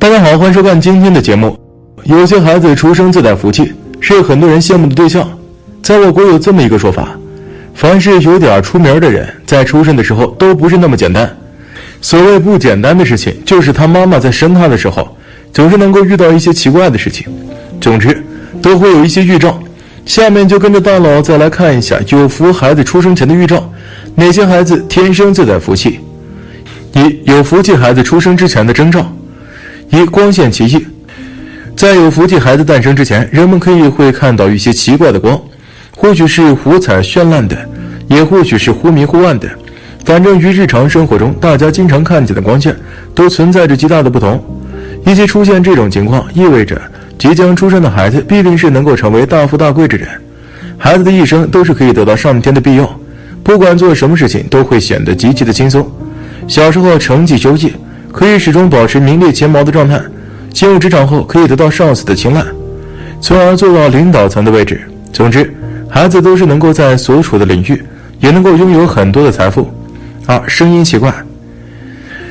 大家好，欢迎收看今天的节目。有些孩子出生自带福气，是很多人羡慕的对象。在我国有这么一个说法：凡是有点出名的人，在出生的时候都不是那么简单。所谓不简单的事情，就是他妈妈在生他的时候，总是能够遇到一些奇怪的事情。总之，都会有一些预兆。下面就跟着大佬再来看一下有福孩子出生前的预兆，哪些孩子天生自带福气？一、有福气孩子出生之前的征兆。一、光线奇异，在有福气孩子诞生之前，人们可以会看到一些奇怪的光，或许是五彩绚烂的，也或许是忽明忽暗的。反正与日常生活中大家经常看见的光线都存在着极大的不同。一些出现这种情况，意味着即将出生的孩子必定是能够成为大富大贵之人。孩子的一生都是可以得到上天的庇佑，不管做什么事情都会显得极其的轻松。小时候成绩优异。可以始终保持名列前茅的状态，进入职场后可以得到上司的青睐，从而做到领导层的位置。总之，孩子都是能够在所处的领域也能够拥有很多的财富。二、声音奇怪，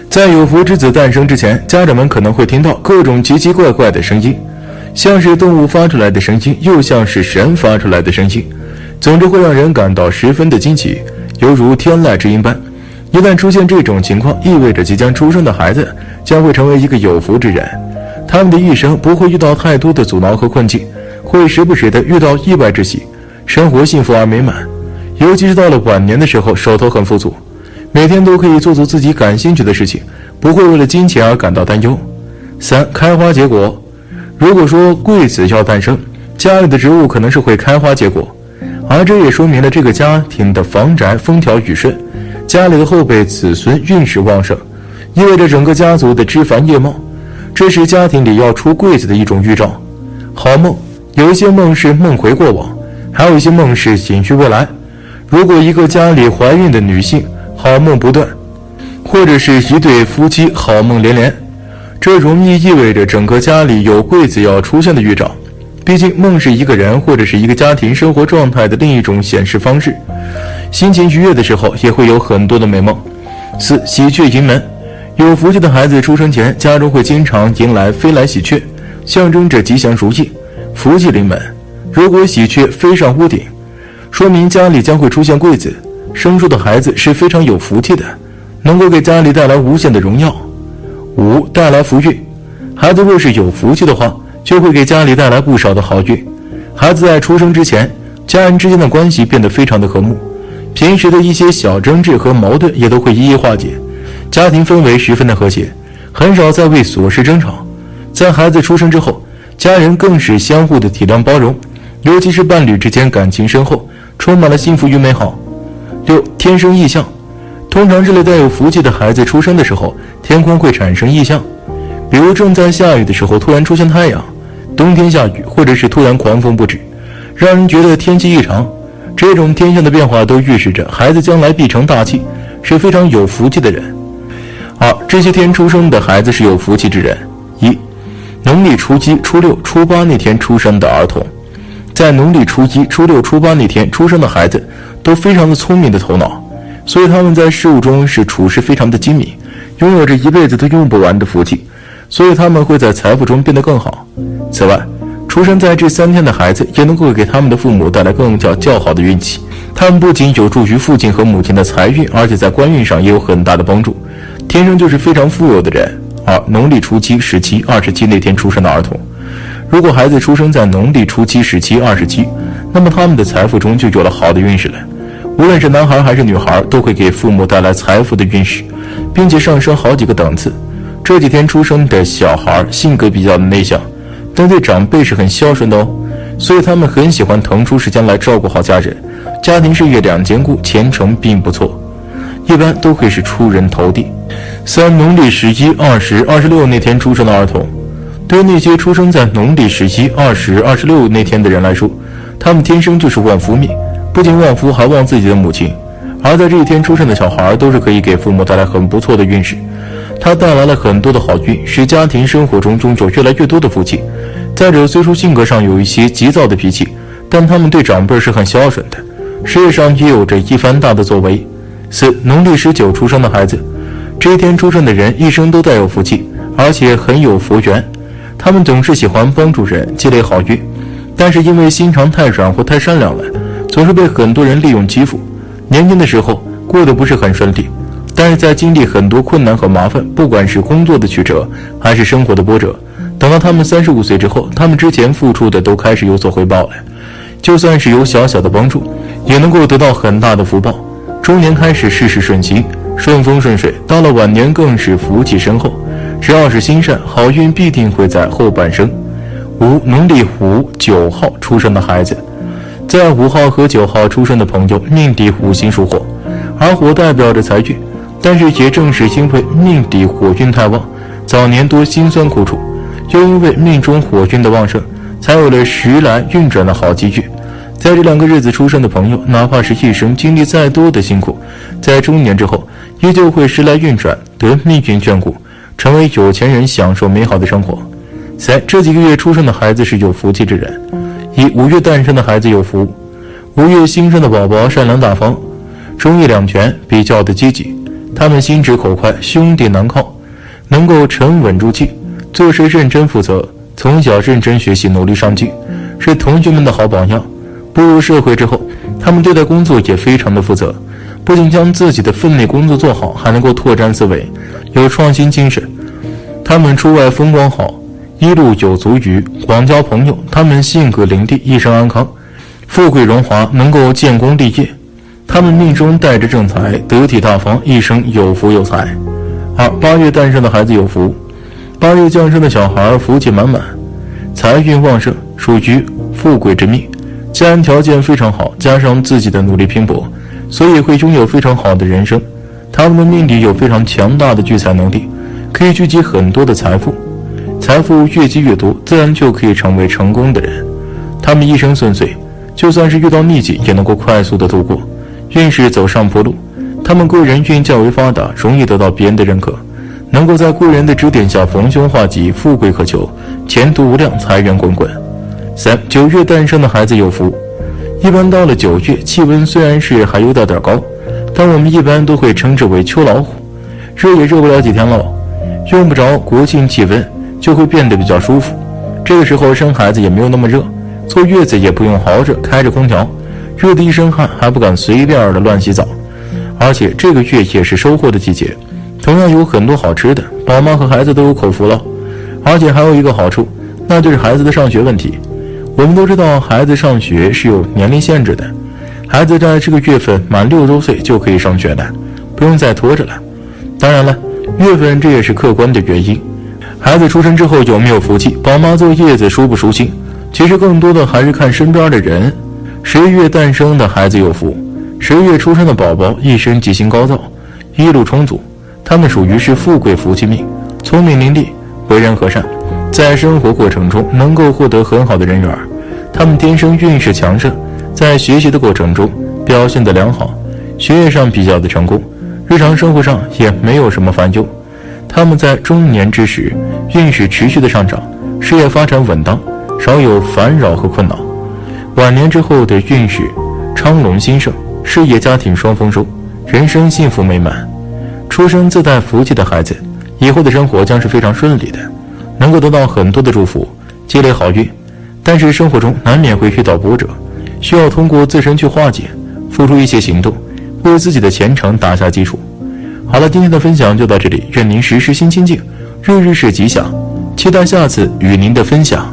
在有福之子诞生之前，家长们可能会听到各种奇奇怪怪的声音，像是动物发出来的声音，又像是神发出来的声音，总之会让人感到十分的惊奇，犹如天籁之音般。一旦出现这种情况，意味着即将出生的孩子将会成为一个有福之人。他们的一生不会遇到太多的阻挠和困境，会时不时的遇到意外之喜，生活幸福而美满。尤其是到了晚年的时候，手头很富足，每天都可以做做自己感兴趣的事情，不会为了金钱而感到担忧。三、开花结果。如果说贵子要诞生，家里的植物可能是会开花结果，而这也说明了这个家庭的房宅风调雨顺。家里的后辈子孙运势旺盛，意味着整个家族的枝繁叶茂，这是家庭里要出贵子的一种预兆。好梦，有一些梦是梦回过往，还有一些梦是隐去未来。如果一个家里怀孕的女性好梦不断，或者是一对夫妻好梦连连，这容易意味着整个家里有贵子要出现的预兆。毕竟梦是一个人或者是一个家庭生活状态的另一种显示方式。心情愉悦的时候，也会有很多的美梦。四喜鹊迎门，有福气的孩子出生前，家中会经常迎来飞来喜鹊，象征着吉祥如意、福气临门。如果喜鹊飞上屋顶，说明家里将会出现贵子，生出的孩子是非常有福气的，能够给家里带来无限的荣耀。五带来福运，孩子若是有福气的话，就会给家里带来不少的好运。孩子在出生之前，家人之间的关系变得非常的和睦。平时的一些小争执和矛盾也都会一一化解，家庭氛围十分的和谐，很少再为琐事争吵。在孩子出生之后，家人更是相互的体谅包容，尤其是伴侣之间感情深厚，充满了幸福与美好。六天生异象，通常这类带有福气的孩子出生的时候，天空会产生异象，比如正在下雨的时候突然出现太阳，冬天下雨，或者是突然狂风不止，让人觉得天气异常。这种天象的变化都预示着孩子将来必成大器，是非常有福气的人。二，这些天出生的孩子是有福气之人。一，农历初一、初六、初八那天出生的儿童，在农历初一、初六、初八那天出生的孩子都非常的聪明的头脑，所以他们在事物中是处事非常的精明，拥有着一辈子都用不完的福气，所以他们会在财富中变得更好。此外，出生在这三天的孩子也能够给他们的父母带来更较较好的运气。他们不仅有助于父亲和母亲的财运，而且在官运上也有很大的帮助。天生就是非常富有的人。二、农历初七、十七、二十七那天出生的儿童，如果孩子出生在农历初七、十七、二十七，那么他们的财富中就有了好的运势了。无论是男孩还是女孩，都会给父母带来财富的运势，并且上升好几个档次。这几天出生的小孩性格比较内向。但对长辈是很孝顺的哦，所以他们很喜欢腾出时间来照顾好家人，家庭事业两兼顾，前程并不错。一般都会是出人头地。三、农历十一、二十、二十六那天出生的儿童，对于那些出生在农历十一、二十、二十六那天的人来说，他们天生就是旺夫命，不仅旺夫，还旺自己的母亲。而在这一天出生的小孩，都是可以给父母带来很不错的运势。他带来了很多的好运，使家庭生活中中有越来越多的福气。再者，虽说性格上有一些急躁的脾气，但他们对长辈是很孝顺的，事业上也有着一番大的作为。四、农历十九出生的孩子，这一天出生的人一生都带有福气，而且很有福缘。他们总是喜欢帮助人，积累好运，但是因为心肠太软或太善良了，总是被很多人利用欺负。年轻的时候过得不是很顺利。但是在经历很多困难和麻烦，不管是工作的曲折，还是生活的波折，等到他们三十五岁之后，他们之前付出的都开始有所回报了。就算是有小小的帮助，也能够得到很大的福报。中年开始事事顺心，顺风顺水，到了晚年更是福气深厚。只要是心善，好运必定会在后半生。五农历虎九号出生的孩子，在五号和九号出生的朋友，命底五行属火，而火代表着财运。但是也正是因为命底火运太旺，早年多辛酸苦楚，又因为命中火运的旺盛，才有了时来运转的好机遇。在这两个日子出生的朋友，哪怕是一生经历再多的辛苦，在中年之后，依旧会时来运转，得命运眷顾，成为有钱人，享受美好的生活。三这几个月出生的孩子是有福气之人。以五月诞生的孩子有福，五月新生的宝宝善良大方，忠义两全，比较的积极。他们心直口快，兄弟难靠，能够沉稳住气，做事认真负责，从小认真学习，努力上进，是同学们的好榜样。步入社会之后，他们对待工作也非常的负责，不仅将自己的分内工作做好，还能够拓展思维，有创新精神。他们出外风光好，一路有足余，广交朋友。他们性格伶俐，一生安康，富贵荣华，能够建功立业。他们命中带着正财，得体大方，一生有福有财。二八月诞生的孩子有福，八月降生的小孩福气满满，财运旺盛，属于富贵之命。家人条件非常好，加上自己的努力拼搏，所以会拥有非常好的人生。他们的命里有非常强大的聚财能力，可以聚集很多的财富。财富越积越多，自然就可以成为成功的人。他们一生顺遂，就算是遇到逆境，也能够快速的度过。运势走上坡路，他们贵人运较为发达，容易得到别人的认可，能够在贵人的指点下逢凶化吉，富贵可求，前途无量，财源滚滚。三九月诞生的孩子有福，一般到了九月，气温虽然是还有点点高，但我们一般都会称之为秋老虎，热也热不了几天了，用不着国庆气温就会变得比较舒服。这个时候生孩子也没有那么热，坐月子也不用熬着开着空调。热得一身汗，还不敢随便的乱洗澡，而且这个月也是收获的季节，同样有很多好吃的，宝妈和孩子都有口福了。而且还有一个好处，那就是孩子的上学问题。我们都知道，孩子上学是有年龄限制的，孩子在这个月份满六周岁就可以上学了，不用再拖着了。当然了，月份这也是客观的原因。孩子出生之后有没有福气，宝妈坐月子舒不舒心，其实更多的还是看身边的人。十一月诞生的孩子有福，十一月出生的宝宝一生吉星高照，一路充足。他们属于是富贵福气命，聪明伶俐，为人和善，在生活过程中能够获得很好的人缘。他们天生运势强盛，在学习的过程中表现得良好，学业上比较的成功，日常生活上也没有什么烦忧。他们在中年之时运势持续的上涨，事业发展稳当，少有烦扰和困扰。晚年之后的运势昌隆兴盛，事业家庭双丰收，人生幸福美满。出生自带福气的孩子，以后的生活将是非常顺利的，能够得到很多的祝福，积累好运。但是生活中难免会遇到波折，需要通过自身去化解，付出一些行动，为自己的前程打下基础。好了，今天的分享就到这里，愿您时时心清静，日日是吉祥，期待下次与您的分享。